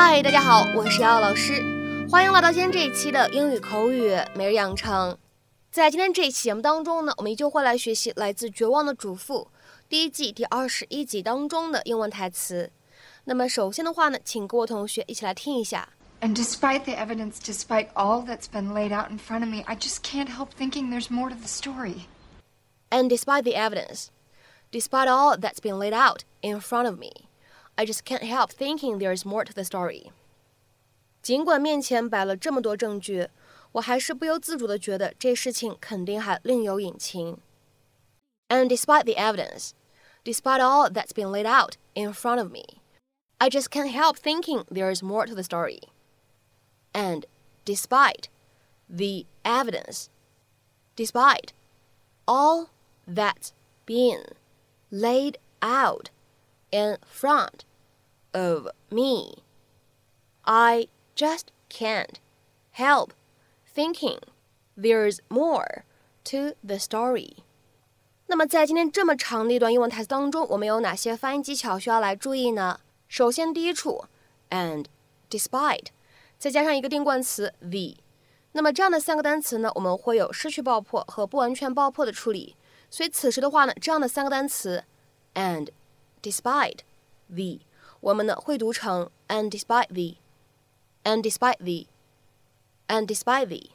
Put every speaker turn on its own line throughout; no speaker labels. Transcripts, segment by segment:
嗨，大家好，我是瑶瑶老师，欢迎来到今天这一期的英语口语每日养成。在今天这一期节目当中呢，我们依旧会来学习来自《绝望的主妇》第一季第二十一集当中的英文台词。那么首先的话呢，请各位同学一起来听一下。
And despite the evidence, despite all that's been laid out in front of me, I just can't help thinking there's more to the story.
And despite the evidence, despite all that's been laid out in front of me, I just can't help thinking there's more to the story. 尽管面前摆了这么多证据，我还是不由自主地觉得这事情肯定还另有隐情。And despite the evidence, despite all that's been laid out in front of me, I just can't help thinking there's more to the story. And despite the evidence, despite all that's been laid out in front of me, I just can't help thinking there's more to the story. 那么在今天这么长的一段英文台词当中，我们有哪些发音技巧需要来注意呢？首先，第一处，and despite，再加上一个定冠词 the，那么这样的三个单词呢，我们会有失去爆破和不完全爆破的处理。所以此时的话呢，这样的三个单词，and despite the， 我们呢会读成 and despite the，and despite the，and despite the。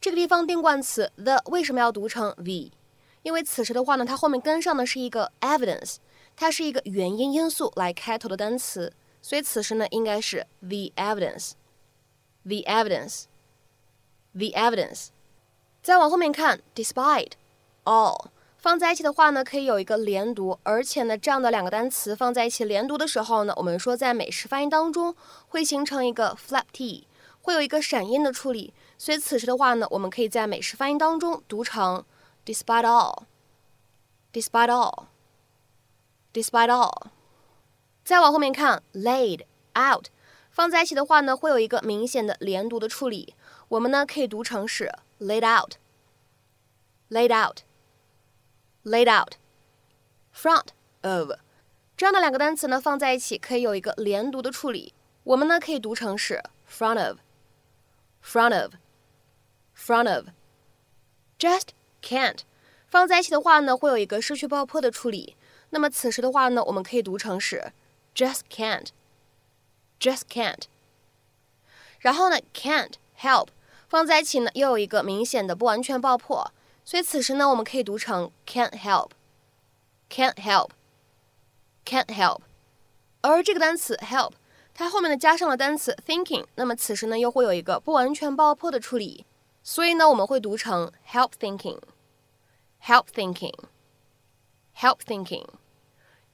这个地方定冠词 the 为什么要读成 the？因为此时的话呢，它后面跟上的是一个 evidence，它是一个原因因素来开头的单词，所以此时呢应该是 the evidence，the evidence，the evidence。再往后面看，despite all 放在一起的话呢，可以有一个连读，而且呢这样的两个单词放在一起连读的时候呢，我们说在美式发音当中会形成一个 flap t，会有一个闪音的处理，所以此时的话呢，我们可以在美式发音当中读成。despite all, despite all, despite all。再往后面看，laid out，放在一起的话呢，会有一个明显的连读的处理。我们呢可以读成是 laid out, laid out, laid out. Front of 这样的两个单词呢放在一起可以有一个连读的处理。我们呢可以读成是 front of, front of, front of. Just can't 放在一起的话呢，会有一个失去爆破的处理。那么此时的话呢，我们可以读成是 just can't，just can't。然后呢，can't help 放在一起呢，又有一个明显的不完全爆破，所以此时呢，我们可以读成 can't help，can't help，can't help。而这个单词 help，它后面呢加上了单词 thinking，那么此时呢又会有一个不完全爆破的处理。所以呢，我们会读成 help thinking, help thinking, help thinking.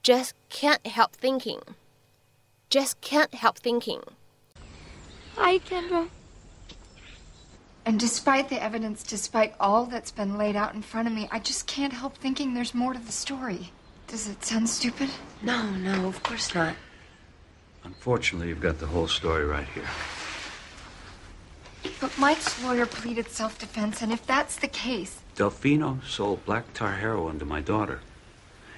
Just can't help thinking. Just can't help thinking.
Hi, Kendra. And despite the evidence, despite all that's been laid out in front of me, I just can't help thinking there's more to the story. Does it sound stupid?
No, no, of course not.
Unfortunately, you've got the whole story right here.
But Mike's lawyer pleaded self defense, and if that's the case.
Delfino sold black tar heroin to my daughter.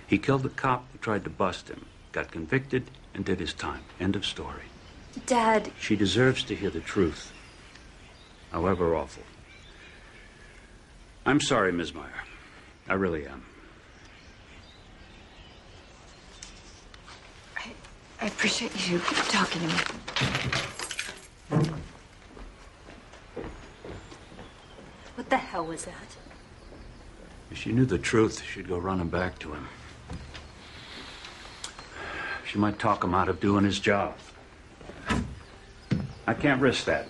He killed the cop who tried to bust him, got convicted, and did his time. End of story.
Dad.
She deserves to hear the truth, however awful. I'm sorry, Ms. Mayer. I really am.
I, I appreciate you talking to me.
What the hell was that?
If she knew the truth, she'd go running back to him. She might talk him out of doing his job. I can't risk that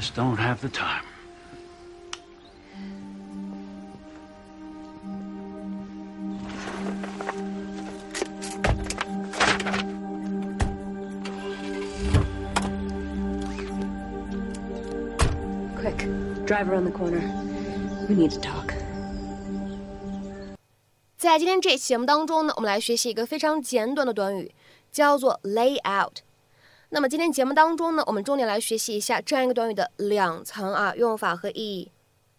Just don't have the time.
Quick, drive around the corner. We need to talk.
在今天这期节目当中呢，我们来学习一个非常简短的短语，叫做 lay out。 那么今天节目当中呢，我们重点来学习一下这样一个短语的两层啊用法和意义。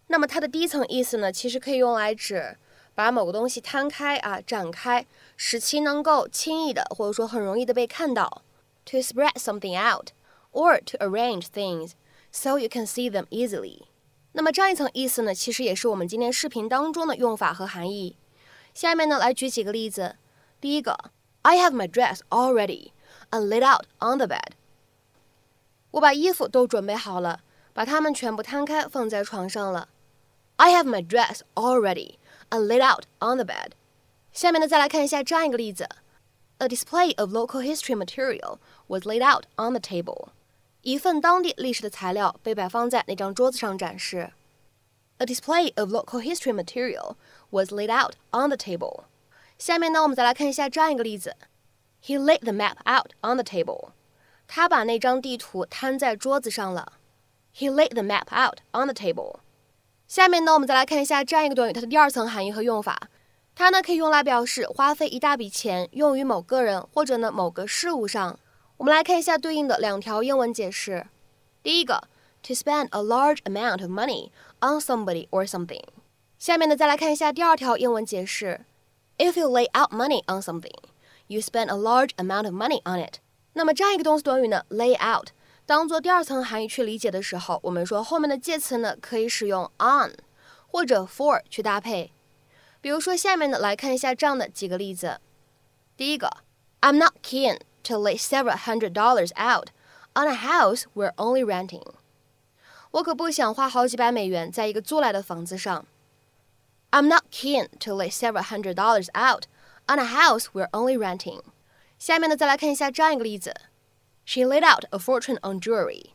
那么它的第一层意思呢，其实可以用来指把某个东西摊开啊，展开，使其能够轻易的或者说很容易的被看到。To spread something out or to arrange things so you can see them easily。那么这样一层意思呢，其实也是我们今天视频当中的用法和含义。下面呢，来举几个例子。第一个，I have my dress all ready and laid out on the bed。我把衣服都准备好了，把它们全部摊开放在床上了。I have my dress all ready and laid out on the bed。下面呢，再来看一下这样一个例子：A display of local history material was laid out on the table。一份当地历史的材料被摆放在那张桌子上展示。A display of local history material was laid out on the table。下面呢，我们再来看一下这样一个例子 ：He laid the map out on the table。他把那张地图摊在桌子上了。He laid the map out on the table。下面呢，我们再来看一下这样一个短语，它的第二层含义和用法。它呢可以用来表示花费一大笔钱用于某个人或者呢某个事物上。我们来看一下对应的两条英文解释。第一个，to spend a large amount of money on somebody or something。下面呢再来看一下第二条英文解释。If you lay out money on something, you spend a large amount of money on it。那么这样一个动词短语呢，lay out。当做第二层含义去理解的时候，我们说后面的介词呢可以使用 on 或者 for 去搭配。比如说下面呢来看一下这样的几个例子。第一个，I'm not keen to lay several hundred dollars out on a house we're only renting。我可不想花好几百美元在一个租来的房子上。I'm not keen to lay several hundred dollars out on a house we're only renting。下面呢再来看一下这样一个例子。She laid out a fortune on jewelry.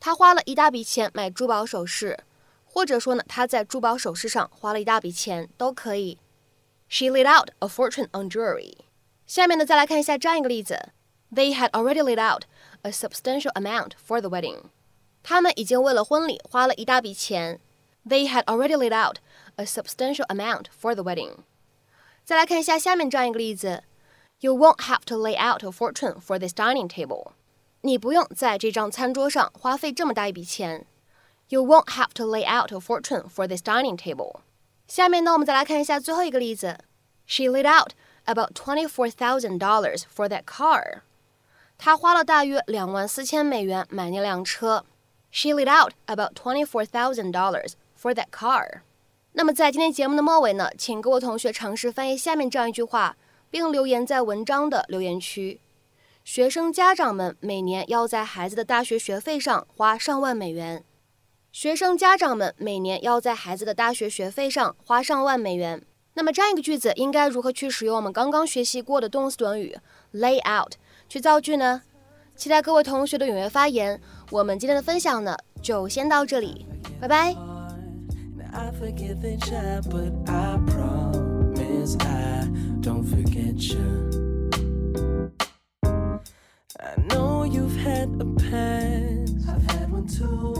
她花了一大笔钱买珠宝首饰，或者说呢，她在珠宝首饰上花了一大笔钱都可以。She laid out a fortune on jewelry. 下面呢，再来看一下这样一个例子：They had already laid out a substantial amount for the wedding. 他们已经为了婚礼花了一大笔钱。They had already laid out a substantial amount for the wedding. 再来看一下下面这样一个例子：You won't have to lay out a fortune for this dining table. 你不用在这张餐桌上花费这么大一笔钱。You won't have to lay out a fortune for this dining table。下面呢，我们再来看一下最后一个例子。She laid out about twenty-four thousand dollars for that car。她花了大约两万四千美元买那辆车。She laid out about twenty-four thousand dollars for that car。 那么在今天节目的末尾呢，请各位同学尝试翻译下面这样一句话，并留言在文章的留言区。学生家长们每年要在孩子的大学学费上花上万美元。学生家长们每年要在孩子的大学学费上花上万美元。那么这样一个句子应该如何去使用我们刚刚学习过的动词短语 lay out 去造句呢？期待各位同学的踊跃发言。我们今天的分享呢，就先到这里，拜拜。
I forget the child, but I promise I don't forget you.
I know you've had a past. I've had one too.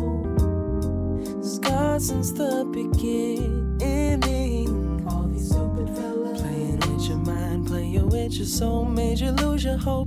Scarred since the beginning. All these stupid fellas playing with your mind, playing with your soul, made you lose your hope